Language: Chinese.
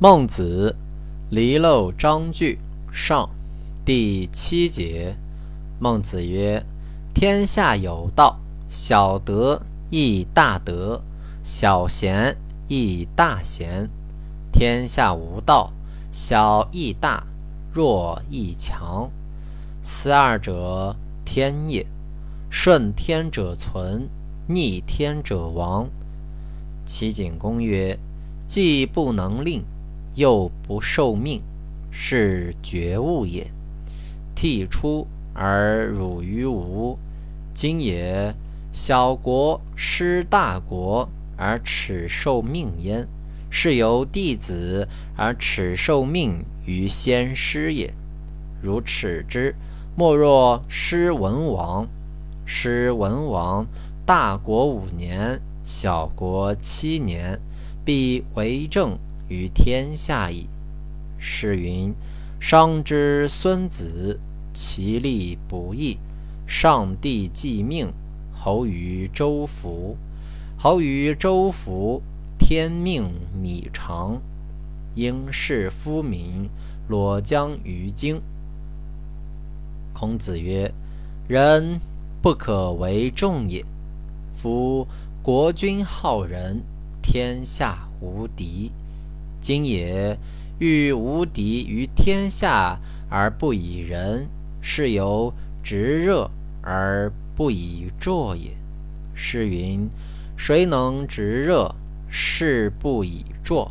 孟子，离娄章句上，第七节。孟子曰：“天下有道，小德亦大德，小贤亦大贤。天下无道，小亦大，弱亦强。斯二者，天也。顺天者存，逆天者亡。”齐景公曰：“既不能令，又不受命，是觉悟也。悌出而辱于无，今也。小国失大国而耻受命焉，是由弟子而耻受命于先师也。如耻之，莫若失文王。失文王，大国五年，小国七年，必为政于天下矣。是云：商之孙子，其利不义。上帝既命，侯于周服。侯于周服，天命米长。应是夫民，裸将于京。孔子曰：人。不可为众也。夫国君好仁，天下无敌。今也欲无敌于天下而不以仁，是由直热而不以惰也。诗云：谁能执热，是不以惰。